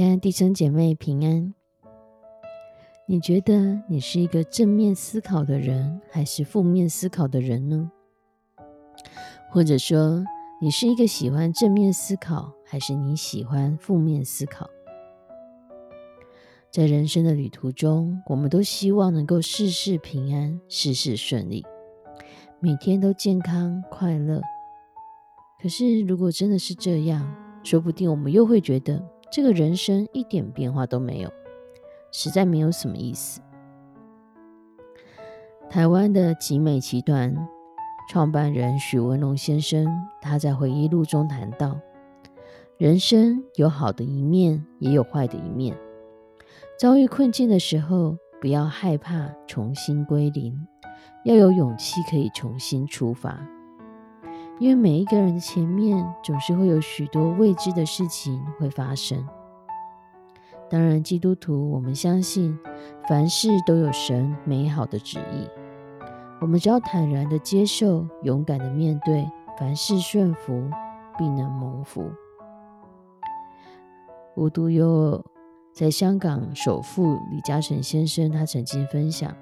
亲爱的弟兄姐妹平安。你觉得你是一个正面思考的人，还是负面思考的人呢？或者说，你是一个喜欢正面思考，还是你喜欢负面思考？在人生的旅途中，我们都希望能够事事平安，事事顺利，每天都健康快乐。可是，如果真的是这样，说不定我们又会觉得。这个人生一点变化都没有，实在没有什么意思。台湾的集美集团创办人许文龙先生，他在回忆录中谈到：人生有好的一面，也有坏的一面。遭遇困境的时候，不要害怕重新归零，要有勇气可以重新出发。因为每一个人的前面总是会有许多未知的事情会发生。当然，基督徒我们相信凡事都有神美好的旨意。我们只要坦然的接受，勇敢的面对，凡事顺服，必能蒙福。无独有偶，在香港首富李嘉诚先生，他曾经分享。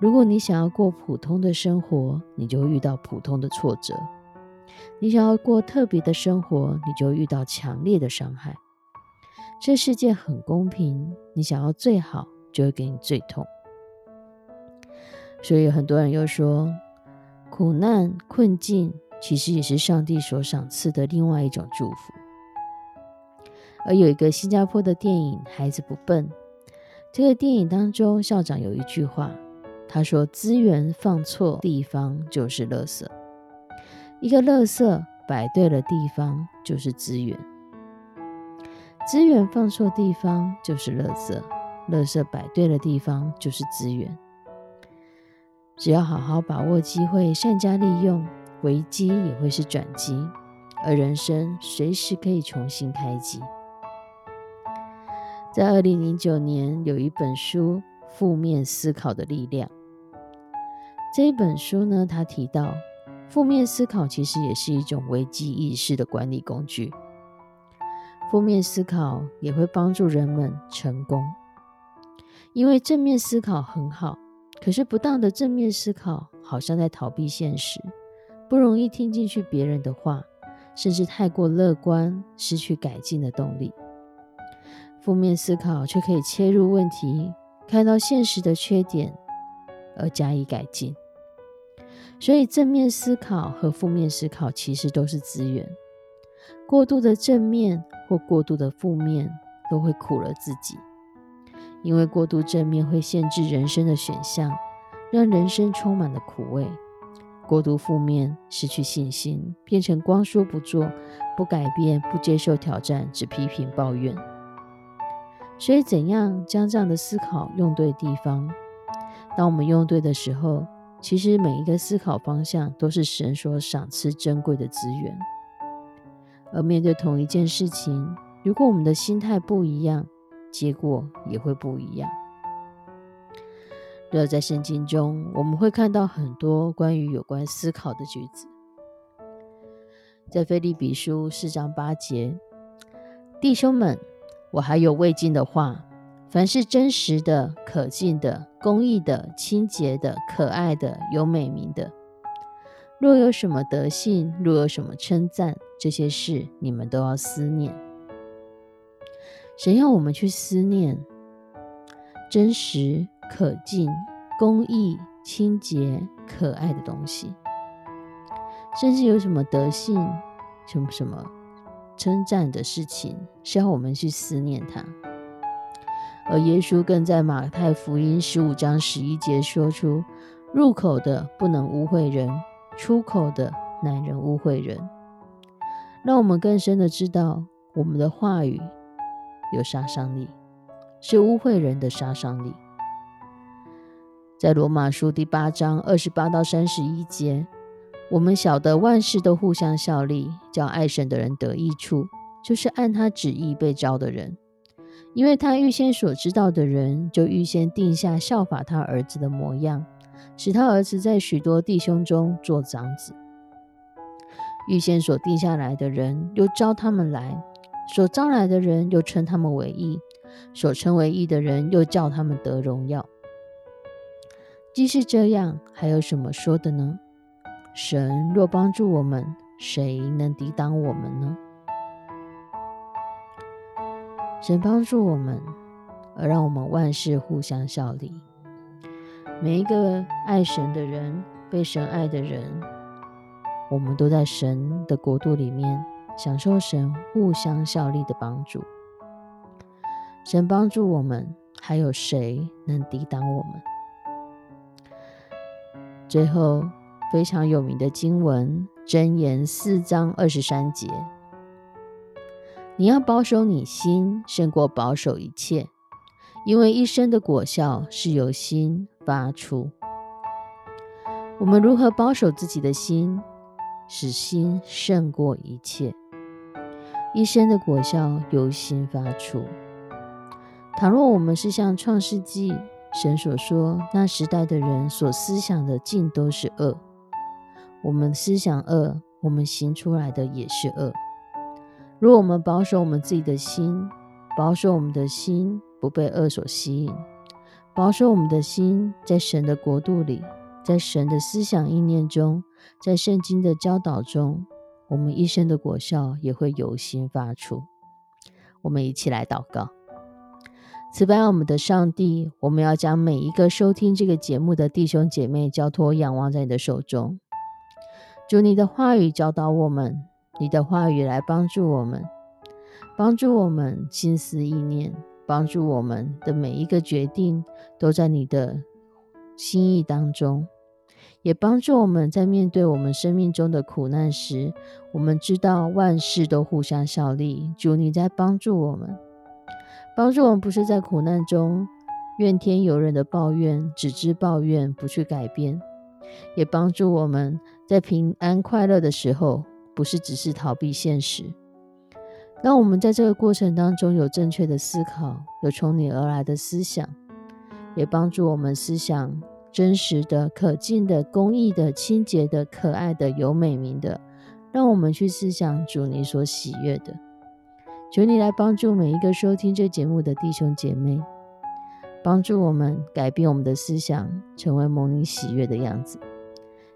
如果你想要过普通的生活，你就会遇到普通的挫折；你想要过特别的生活，你就遇到强烈的伤害。这世界很公平，你想要最好，就会给你最痛。所以很多人又说，苦难困境其实也是上帝所赏赐的另外一种祝福。而有一个新加坡的电影《孩子不笨》，这个电影当中，校长有一句话。他说：“资源放错地方就是垃圾，一个垃圾摆对了地方就是资源。资源放错地方就是垃圾，垃圾摆对了地方就是资源。只要好好把握机会，善加利用，危机也会是转机，而人生随时可以重新开机。”在二零零九年，有一本书。负面思考的力量。这一本书呢，他提到，负面思考其实也是一种危机意识的管理工具。负面思考也会帮助人们成功，因为正面思考很好，可是不当的正面思考好像在逃避现实，不容易听进去别人的话，甚至太过乐观，失去改进的动力。负面思考却可以切入问题。看到现实的缺点而加以改进，所以正面思考和负面思考其实都是资源。过度的正面或过度的负面都会苦了自己，因为过度正面会限制人生的选项，让人生充满了苦味；过度负面失去信心，变成光说不做、不改变、不接受挑战、只批评抱怨。所以，怎样将这样的思考用对地方？当我们用对的时候，其实每一个思考方向都是神所赏赐珍贵的资源。而面对同一件事情，如果我们的心态不一样，结果也会不一样。若在圣经中，我们会看到很多关于有关思考的句子，在腓立比书四章八节，弟兄们。我还有未尽的话：凡是真实的、可敬的、公义的、清洁的、可爱的、有美名的，若有什么德性，若有什么称赞，这些事你们都要思念。神要我们去思念真实、可敬、公义、清洁、可爱的东西，甚至有什么德性、什么什么称赞的事情，是要我们去思念它。而耶稣更在马太福音十五章十一节说出：“入口的不能污秽人，出口的乃人污秽人。”让我们更深的知道，我们的话语有杀伤力，是污秽人的杀伤力。在罗马书第八章二十八到三十一节，我们晓得万事都互相效力，叫爱神的人得益处，就是按他旨意被招的人。因为他预先所知道的人，就预先定下效法他儿子的模样，使他儿子在许多弟兄中做长子。预先所定下来的人，又招他们来；所招来的人，又称他们为义；所称为义的人，又叫他们得荣耀。既是这样，还有什么说的呢？神若帮助我们，谁能抵挡我们呢？神帮助我们，而让我们万事互相效力。每一个爱神的人，被神爱的人，我们都在神的国度里面享受神互相效力的帮助。神帮助我们，还有谁能抵挡我们？最后，非常有名的经文《箴言》四章二十三节。你要保守你心，胜过保守一切，因为一生的果效是由心发出。我们如何保守自己的心，使心胜过一切？一生的果效由心发出。倘若我们是像创世纪神所说，那时代的人所思想的尽都是恶，我们思想恶，我们行出来的也是恶。如果我们保守我们自己的心，保守我们的心不被恶所吸引，保守我们的心在神的国度里，在神的思想意念中，在圣经的教导中，我们一生的果效也会由心发出。我们一起来祷告：慈悲我们的上帝，我们要将每一个收听这个节目的弟兄姐妹交托仰望在你的手中，主你的话语教导我们。你的话语来帮助我们，帮助我们心思意念，帮助我们的每一个决定都在你的心意当中，也帮助我们在面对我们生命中的苦难时，我们知道万事都互相效力。主，你在帮助我们，帮助我们不是在苦难中怨天尤人的抱怨，只知抱怨不去改变，也帮助我们在平安快乐的时候。不是只是逃避现实，当我们在这个过程当中有正确的思考，有从你而来的思想，也帮助我们思想真实的、可敬的、公益的、清洁的、可爱的、有美名的，让我们去思想主你所喜悦的。求你来帮助每一个收听这节目的弟兄姐妹，帮助我们改变我们的思想，成为蒙你喜悦的样子。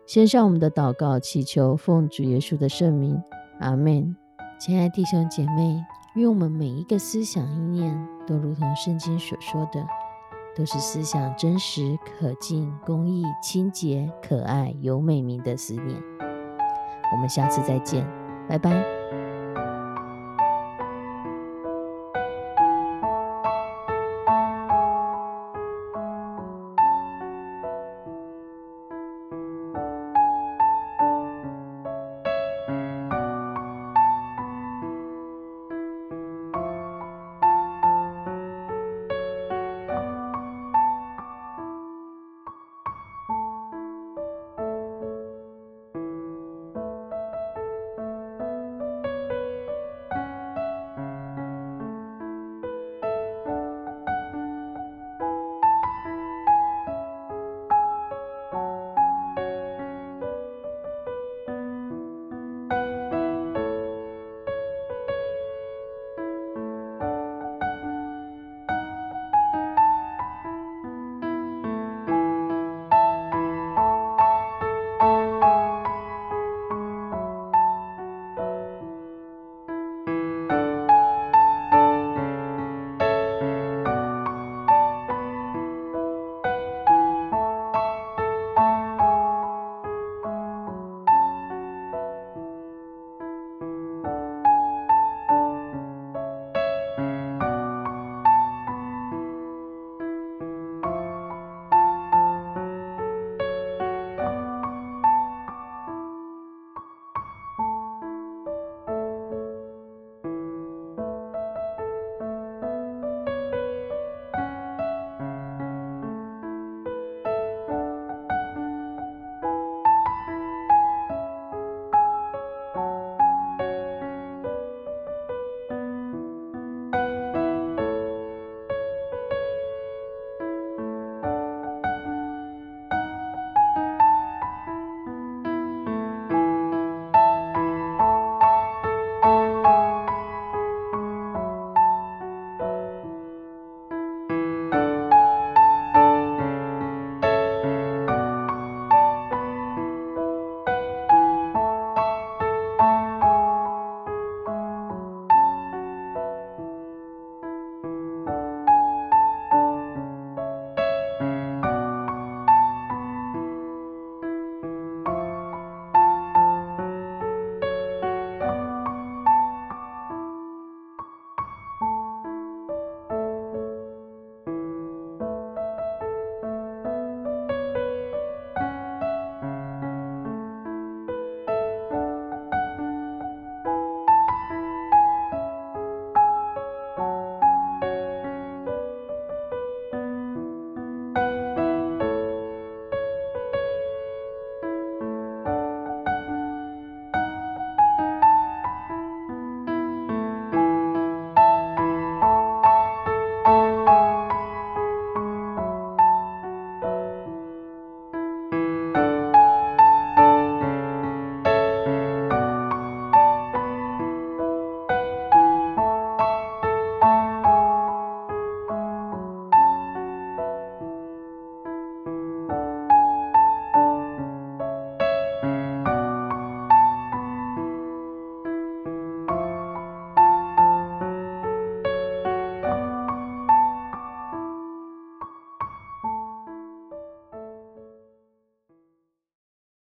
献上我们的祷告，祈求奉主耶稣的圣名，阿门。亲爱弟兄姐妹，愿我们每一个思想意念都如同圣经所说的，都是思想真实、可敬、公义、清洁、可爱、有美名的思念。我们下次再见，拜拜。